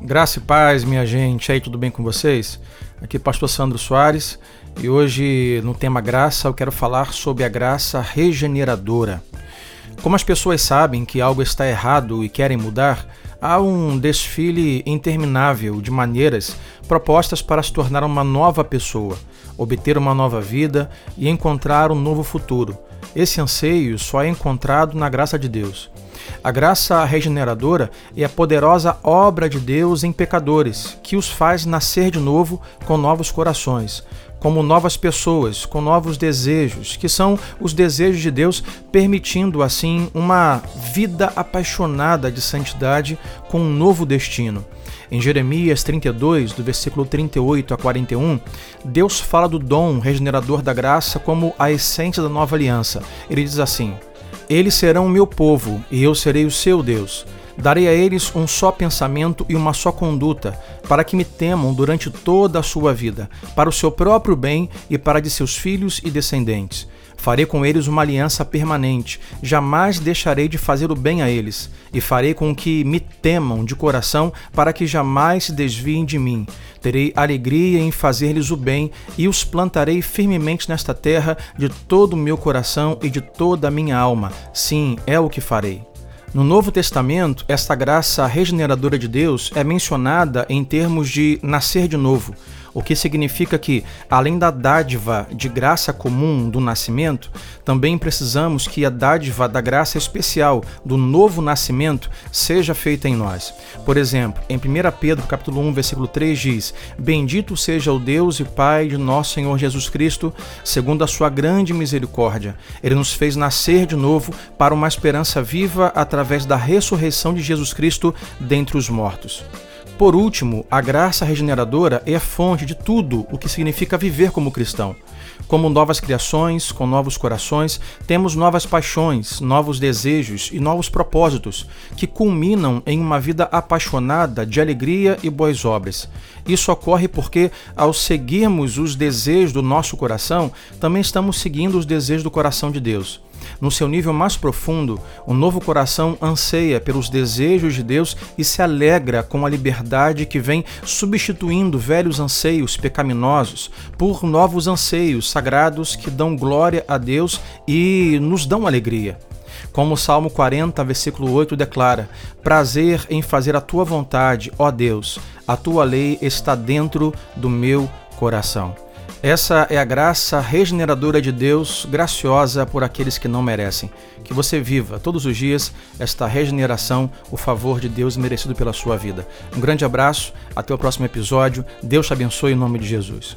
Graça e paz, minha gente. Aí, tudo bem com vocês? Aqui é Pastor Sandro Soares e hoje no tema graça eu quero falar sobre a graça regeneradora. Como as pessoas sabem que algo está errado e querem mudar, há um desfile interminável de maneiras propostas para se tornar uma nova pessoa, obter uma nova vida e encontrar um novo futuro. Esse anseio só é encontrado na graça de Deus. A graça regeneradora é a poderosa obra de Deus em pecadores, que os faz nascer de novo com novos corações, como novas pessoas, com novos desejos, que são os desejos de Deus, permitindo assim uma vida apaixonada de santidade com um novo destino. Em Jeremias 32, do versículo 38 a 41, Deus fala do dom regenerador da graça como a essência da nova aliança. Ele diz assim: eles serão o meu povo, e eu serei o seu Deus. Darei a eles um só pensamento e uma só conduta, para que me temam durante toda a sua vida, para o seu próprio bem e para de seus filhos e descendentes. Farei com eles uma aliança permanente, jamais deixarei de fazer o bem a eles, e farei com que me temam de coração, para que jamais se desviem de mim. Terei alegria em fazer-lhes o bem, e os plantarei firmemente nesta terra de todo o meu coração e de toda a minha alma. Sim, é o que farei. No Novo Testamento, esta graça regeneradora de Deus é mencionada em termos de nascer de novo o que significa que, além da dádiva de graça comum do nascimento, também precisamos que a dádiva da graça especial do novo nascimento seja feita em nós. Por exemplo, em 1 Pedro capítulo 1, versículo 3 diz: Bendito seja o Deus e Pai de nosso Senhor Jesus Cristo, segundo a sua grande misericórdia. Ele nos fez nascer de novo para uma esperança viva através da ressurreição de Jesus Cristo dentre os mortos. Por último, a graça regeneradora é a fonte de tudo o que significa viver como cristão. Como novas criações, com novos corações, temos novas paixões, novos desejos e novos propósitos, que culminam em uma vida apaixonada de alegria e boas obras. Isso ocorre porque, ao seguirmos os desejos do nosso coração, também estamos seguindo os desejos do coração de Deus. No seu nível mais profundo, o novo coração anseia pelos desejos de Deus e se alegra com a liberdade que vem substituindo velhos anseios pecaminosos por novos anseios sagrados que dão glória a Deus e nos dão alegria. Como o Salmo 40, versículo 8 declara: Prazer em fazer a tua vontade, ó Deus, a tua lei está dentro do meu coração. Essa é a graça regeneradora de Deus, graciosa por aqueles que não merecem. Que você viva todos os dias esta regeneração, o favor de Deus merecido pela sua vida. Um grande abraço, até o próximo episódio. Deus te abençoe em nome de Jesus.